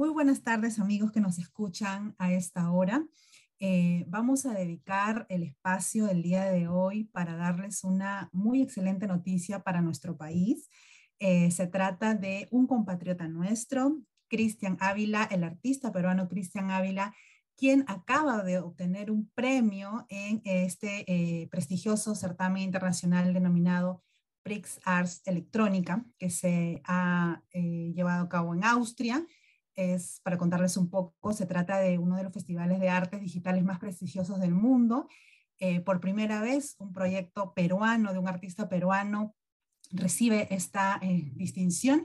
Muy buenas tardes amigos que nos escuchan a esta hora. Eh, vamos a dedicar el espacio del día de hoy para darles una muy excelente noticia para nuestro país. Eh, se trata de un compatriota nuestro, Cristian Ávila, el artista peruano Cristian Ávila, quien acaba de obtener un premio en este eh, prestigioso certamen internacional denominado Prix Arts Electrónica, que se ha llevado a cabo en Austria es, para contarles un poco, se trata de uno de los festivales de artes digitales más prestigiosos del mundo. Eh, por primera vez, un proyecto peruano, de un artista peruano, recibe esta eh, distinción.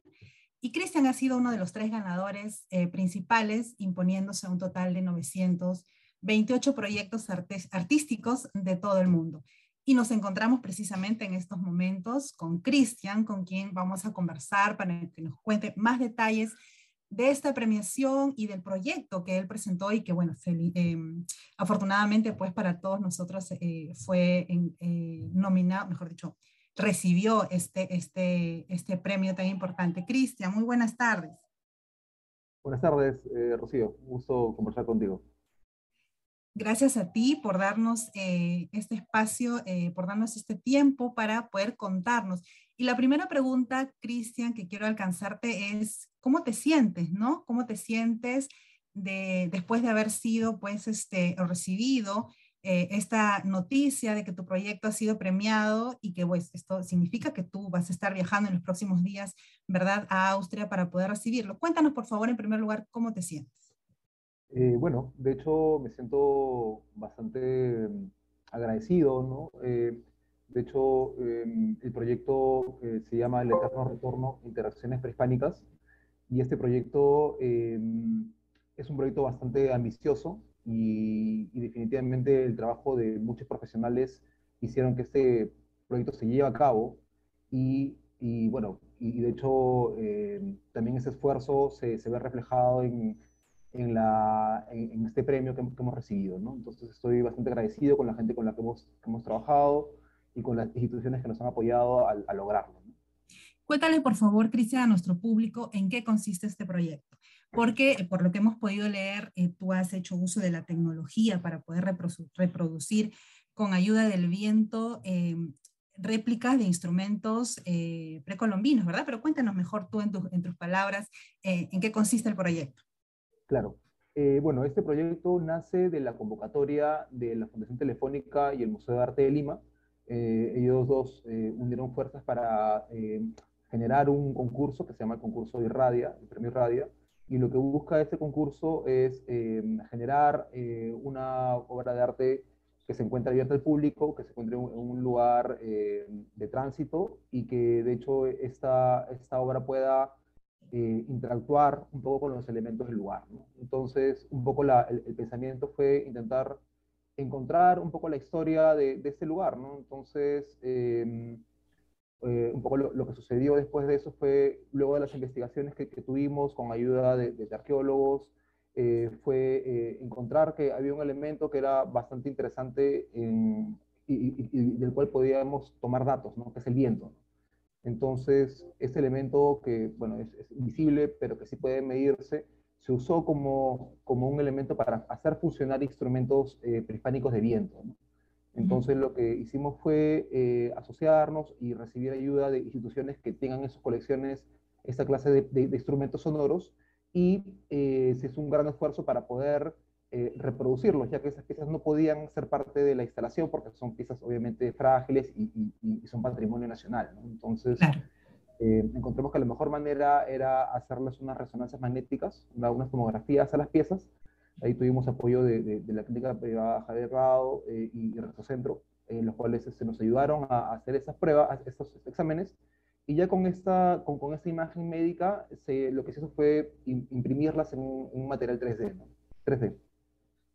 Y Cristian ha sido uno de los tres ganadores eh, principales, imponiéndose un total de 928 proyectos artísticos de todo el mundo. Y nos encontramos precisamente en estos momentos con Cristian, con quien vamos a conversar para que nos cuente más detalles de esta premiación y del proyecto que él presentó y que, bueno, em, afortunadamente, pues para todos nosotros eh, fue eh, nominado, mejor dicho, recibió este, este, este premio tan importante. Cristian, muy buenas tardes. Buenas tardes, eh, Rocío. Un gusto conversar contigo. Gracias a ti por darnos este espacio, por darnos este tiempo para poder contarnos. Y la primera pregunta, Cristian, que quiero alcanzarte es, ¿cómo te sientes, no? ¿Cómo te sientes de, después de haber sido, pues, este, recibido eh, esta noticia de que tu proyecto ha sido premiado y que, pues, esto significa que tú vas a estar viajando en los próximos días, ¿verdad?, a Austria para poder recibirlo. Cuéntanos, por favor, en primer lugar, ¿cómo te sientes? Eh, bueno, de hecho, me siento bastante mm, agradecido, ¿no? Eh, de hecho, em, el proyecto se llama El Eterno Retorno, Interacciones Prehispánicas, y este proyecto em, es un proyecto bastante ambicioso y, definitivamente el trabajo de muchos profesionales hicieron que este proyecto se lleve a cabo y, bueno, y, de hecho em, también ese esfuerzo se ve reflejado en, en, la, en, este premio que, hemos recibido, ¿no? Entonces estoy bastante agradecido con la gente con la que hemos, que hemos trabajado, y con las instituciones que nos han apoyado a, lograrlo. Cuéntale, por favor, Cristian, a nuestro público en qué consiste este proyecto. Porque, eh, por lo que hemos podido leer, eh, tú has hecho uso de la tecnología para poder reproducir con ayuda del viento em, réplicas de instrumentos eh, precolombinos, ¿verdad? Pero cuéntanos mejor tú en, en tus palabras en qué consiste el proyecto. Claro. bueno, este proyecto nace de la convocatoria de la Fundación Telefónica y el Museo de Arte de Lima, eh, ellos dos eh, unieron fuerzas para eh, generar un concurso que se llama el concurso de Irradia, el premio Irradia, y lo que busca este concurso es generar una obra de arte que se encuentre abierta al público, que se encuentre en un lugar de tránsito y que de hecho esta, esta obra pueda interactuar un poco con los elementos del lugar. Entonces, un poco el, el, pensamiento fue intentar encontrar un poco la historia de, de este lugar, ¿no? Entonces, em, eh, un poco lo, que sucedió después de eso fue, luego de las investigaciones que, tuvimos con ayuda de, arqueólogos, eh, fue eh, encontrar que había un elemento que era bastante interesante y, del cual podíamos tomar datos, ¿no? Que es el viento. Entonces, este elemento que, bueno, es, es invisible, pero que sí puede medirse, se usó como, como un elemento para hacer funcionar instrumentos eh, prehispánicos de viento. Entonces lo que hicimos fue eh, asociarnos y recibir ayuda de instituciones que tengan en sus colecciones esta clase de, instrumentos sonoros y eh, se hizo un gran esfuerzo para poder reproducirlos, ya que esas piezas no podían ser parte de la instalación porque son piezas obviamente frágiles y, y, son patrimonio nacional. Entonces eh, encontramos que la mejor manera era hacerles unas resonancias magnéticas, unas tomografías a las piezas. Ahí tuvimos apoyo de, la clínica privada Javier Rado eh, y Centro, en los cuales se este, nos ayudaron a hacer esas pruebas, estos exámenes. Y ya con esta, con, con esta imagen médica, se, lo que se hizo fue imprimirlas en un, material 3D. 3D.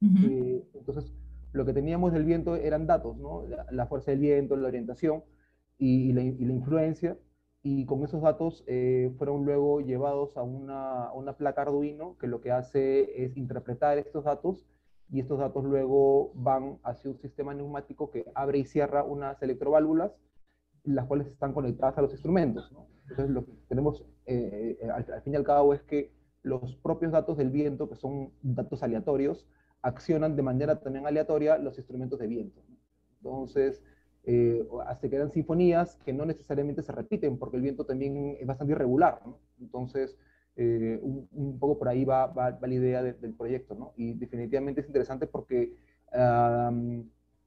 Eh, entonces, lo que teníamos del viento eran datos, ¿no? la, fuerza del viento, la orientación y, la, y la influencia y con esos datos eh, fueron luego llevados a una, una, placa Arduino que lo que hace es interpretar estos datos y estos datos luego van hacia un sistema neumático que abre y cierra unas electroválvulas, las cuales están conectadas a los instrumentos. Entonces lo que tenemos eh, eh, al, fin y al cabo es que los propios datos del viento, que son datos aleatorios, accionan de manera también aleatoria los instrumentos de viento. Entonces, eh, hasta que eran sinfonías que no necesariamente se repiten, porque el viento también es bastante irregular. Entonces, eh, un, poco por ahí va, va, la idea del proyecto. ¿no? Y definitivamente es interesante porque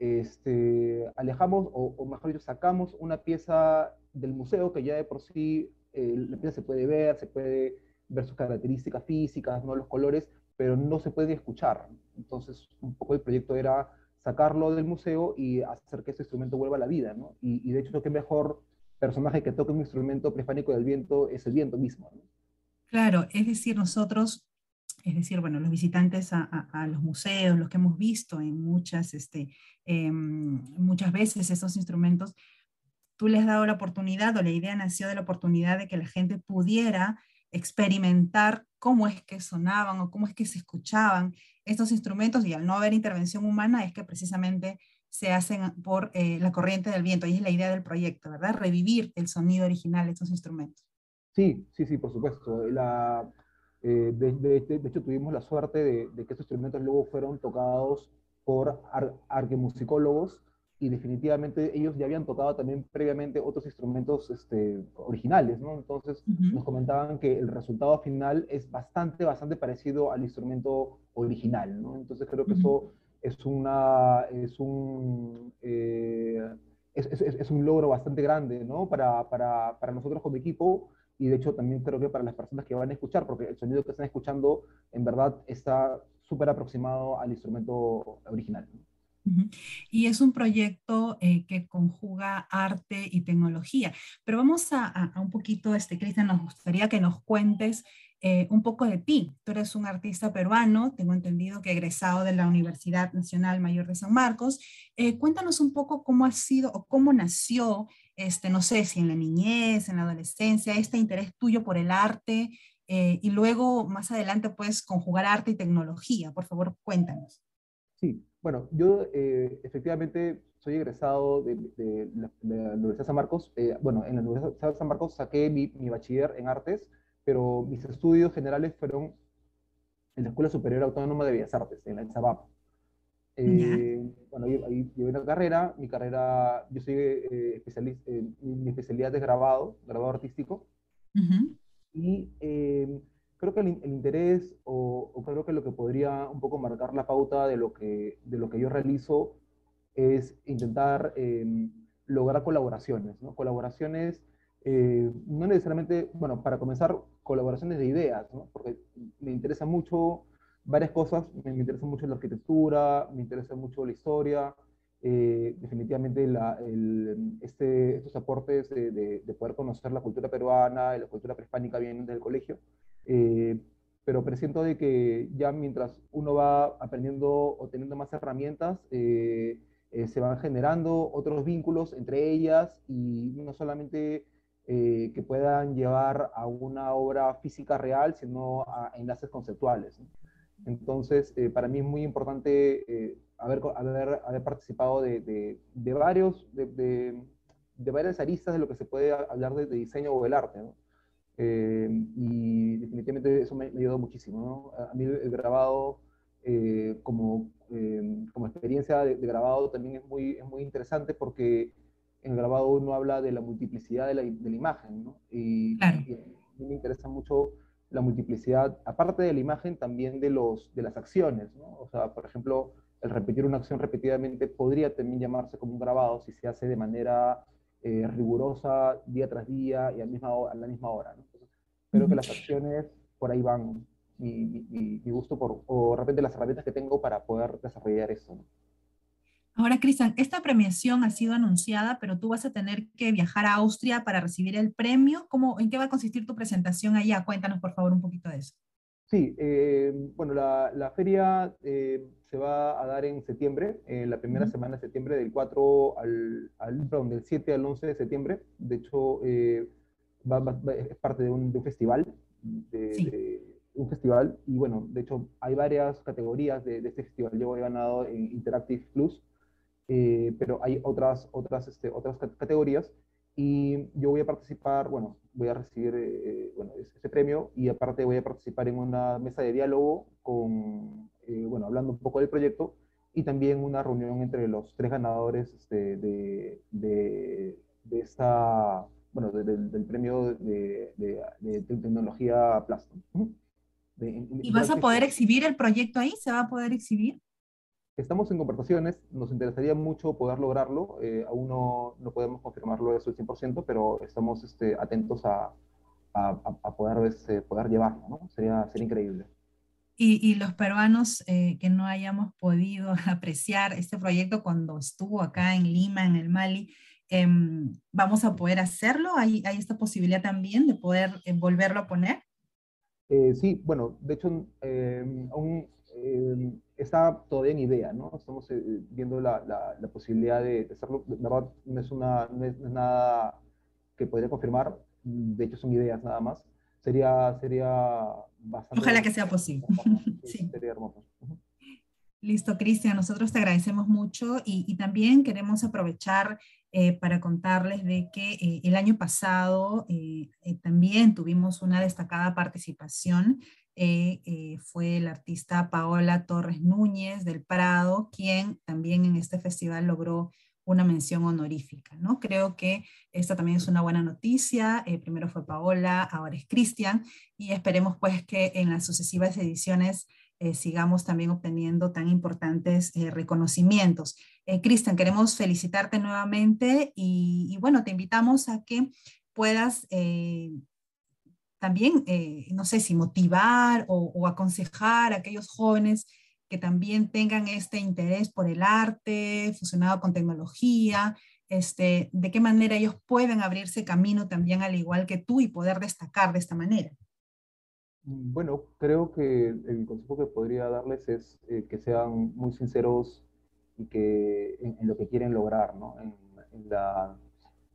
este, alejamos, o, mejor dicho, sacamos una pieza del museo que ya de por sí eh, la pieza se puede ver, se puede ver sus características físicas, ¿no? los colores, pero no se puede escuchar. Entonces, un poco el proyecto era sacarlo del museo y hacer que ese instrumento vuelva a la vida. ¿no? Y, de hecho, que mejor personaje que toque un instrumento prefánico del viento es el viento mismo. Claro, es decir, nosotros es decir, bueno, los visitantes a, los museos, los que hemos visto en muchas, este, em, muchas veces esos instrumentos, tú les has dado la oportunidad o la idea nació de la oportunidad de que la gente pudiera experimentar cómo es que sonaban o cómo es que se escuchaban estos instrumentos y al no haber intervención humana es que precisamente se hacen por eh, la corriente del viento y es la idea del proyecto, ¿verdad? Revivir el sonido original de estos instrumentos. Sí, sí, sí, por supuesto. La, eh, de, hecho, tuvimos la suerte de, que estos instrumentos luego fueron tocados por arquemusicólogos y definitivamente ellos ya habían tocado también previamente otros instrumentos este, originales, ¿no? Entonces nos comentaban que el resultado final es bastante, bastante parecido al instrumento original, ¿no? Entonces creo que eso es, una, es, un, eh, es, es, es, un logro bastante grande, ¿no? Para, para, para nosotros como equipo y de hecho también creo que para las personas que van a escuchar, porque el sonido que están escuchando en verdad está súper aproximado al instrumento original. Y es un proyecto eh, que conjuga arte y tecnología. Pero vamos a, un poquito, este, Cristian, nos gustaría que nos cuentes eh, un poco de ti. Tú eres un artista peruano, tengo entendido que egresado de la Universidad Nacional Mayor de San Marcos. Eh, cuéntanos un poco cómo ha sido o cómo nació este, no sé si en la niñez, en la adolescencia, este interés tuyo por el arte y luego más adelante puedes conjugar arte y tecnología. Por favor, cuéntanos. Sí, bueno, yo eh, efectivamente soy egresado de, la, Universidad de San Marcos. Eh, bueno, en la Universidad de San Marcos saqué mi, mi, bachiller en artes, pero mis estudios generales fueron en la Escuela Superior Autónoma de Bellas Artes, en la ESABAP. Eh, bueno, ahí, llevé una carrera, mi carrera, yo soy eh, especialista, eh, mi especialidad es grabado, grabado artístico, y creo que el, interés o, creo que lo que podría un poco marcar la pauta de lo que, de lo que yo realizo es intentar lograr colaboraciones, ¿no? Colaboraciones, no necesariamente, bueno, para comenzar, colaboraciones de ideas, ¿no? Porque me interesa mucho varias cosas. Me, interesa mucho la arquitectura, me interesa mucho la historia. Eh, definitivamente la, el, este, estos aportes de, de, poder conocer la cultura peruana y la cultura prehispánica vienen del colegio. Eh, pero presiento de que ya mientras uno va aprendiendo o teniendo más herramientas, eh, se van generando otros vínculos entre ellas y no solamente que puedan llevar a una obra física real, sino a enlaces conceptuales. Entonces, eh, para mí es muy importante eh, haber, haber, haber, participado de, de, de varios, de, de, varias aristas de lo que se puede hablar de, diseño o del arte. ¿no? Eh, y definitivamente eso me, me, ayudó muchísimo. ¿no? A mí el grabado como, como experiencia de, grabado también es muy, es muy interesante porque en el grabado uno habla de la multiplicidad de la, de la imagen. ¿no? Y, claro. y a mí me interesa mucho la multiplicidad, aparte de la imagen, también de, los, de las acciones, ¿no? O sea, por ejemplo, el repetir una acción repetidamente podría también llamarse como un grabado si se hace de manera eh, rigurosa día tras día y a, misma, a la misma hora. ¿no? creo que las acciones por ahí van mi, mi, mi, gusto por, o de repente las herramientas que tengo para poder desarrollar eso. ¿no? Ahora, Cristian, esta premiación ha sido anunciada, pero tú vas a tener que viajar a Austria para recibir el premio. ¿Cómo, ¿En qué va a consistir tu presentación allá? Cuéntanos, por favor, un poquito de eso. Sí, eh, bueno, la, la feria eh, se va a dar en septiembre, en la primera semana de septiembre, del 4 al, al perdón, del 7 al 11 de septiembre. De hecho, eh, va, va, es parte de un, de un festival, de, sí. de, un festival, y bueno, de hecho, hay varias categorías de, de este festival. Yo he ganado en Interactive Plus, eh, pero hay otras, otras, este, otras categorías y yo voy a participar, bueno, voy a recibir eh, bueno, ese premio y aparte voy a participar en una mesa de diálogo con, eh, bueno, hablando un poco del proyecto y también una reunión entre los tres ganadores este, de, de, de, esta, bueno, del premio de, de, tecnología Plaston. ¿Y vas a poder exhibir el proyecto ahí? ¿Se va a poder exhibir? Estamos en conversaciones, nos interesaría mucho poder lograrlo, eh, aún no, no, podemos confirmarlo eso al 100%, pero estamos este, atentos a, a, a poder, este, poder llevarlo, ¿no? Sería, sería increíble. Y, y, los peruanos eh, que no hayamos podido apreciar este proyecto cuando estuvo acá en Lima, en el Mali, eh, ¿vamos a poder hacerlo? ¿Hay, ¿Hay, esta posibilidad también de poder eh, volverlo a poner? Eh, sí, bueno, de hecho, em, aún está todavía en idea, ¿no? Estamos eh, viendo la, la, la, posibilidad de hacerlo. De verdad, no es, una, no es, nada que podría confirmar, de hecho son ideas nada más. Sería, sería bastante... Ojalá que sea posible. sí. Sería hermoso. Listo, Cristian, nosotros te agradecemos mucho y, y también queremos aprovechar eh, para contarles de que eh, el año pasado eh también tuvimos una destacada participación eh, eh, fue el artista Paola Torres Núñez del Prado, quien también en este festival logró una mención honorífica, ¿no? Creo que esta también es una buena noticia. Eh, primero fue Paola, ahora es Cristian, y esperemos pues que en las sucesivas ediciones sigamos también obteniendo tan importantes reconocimientos. Cristian, queremos felicitarte nuevamente y, y, bueno, te invitamos a que puedas también, eh, no sé si motivar o, o, aconsejar a aquellos jóvenes que también tengan este interés por el arte fusionado con tecnología, este, de qué manera ellos pueden abrirse camino también al igual que tú y poder destacar de esta manera. Bueno, creo que el consejo que podría darles es eh, que sean muy sinceros y que en, en, lo que quieren lograr, ¿no? En, en la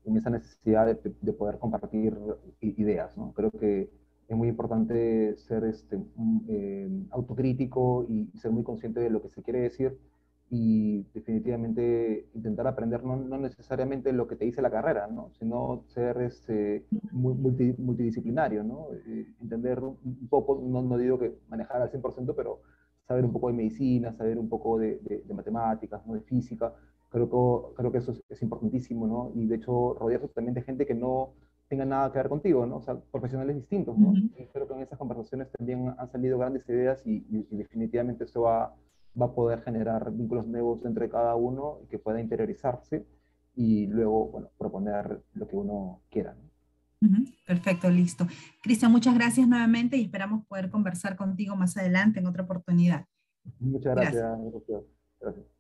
en esa necesidad de, de, poder compartir ideas. ¿no? Creo que es muy importante ser este, eh, autocrítico y, ser muy consciente de lo que se quiere decir y definitivamente intentar aprender no, no necesariamente lo que te dice la carrera, ¿no? sino ser este, multi, multidisciplinario, ¿no? Eh, entender un poco, no, no, digo que manejar al 100%, pero saber un poco de medicina, saber un poco de, de matemáticas, ¿no? de física, Creo que, creo que eso es, es, importantísimo, ¿no? Y de hecho, rodearse también de gente que no tenga nada que ver contigo, ¿no? O sea, profesionales distintos, ¿no? Uh -huh. Y creo que en esas conversaciones también han salido grandes ideas y, y, y definitivamente eso va, va a poder generar vínculos nuevos entre cada uno y que pueda interiorizarse y luego, bueno, proponer lo que uno quiera, ¿no? Uh -huh. Perfecto, listo. Cristian, muchas gracias nuevamente y esperamos poder conversar contigo más adelante en otra oportunidad. Muchas gracias. gracias.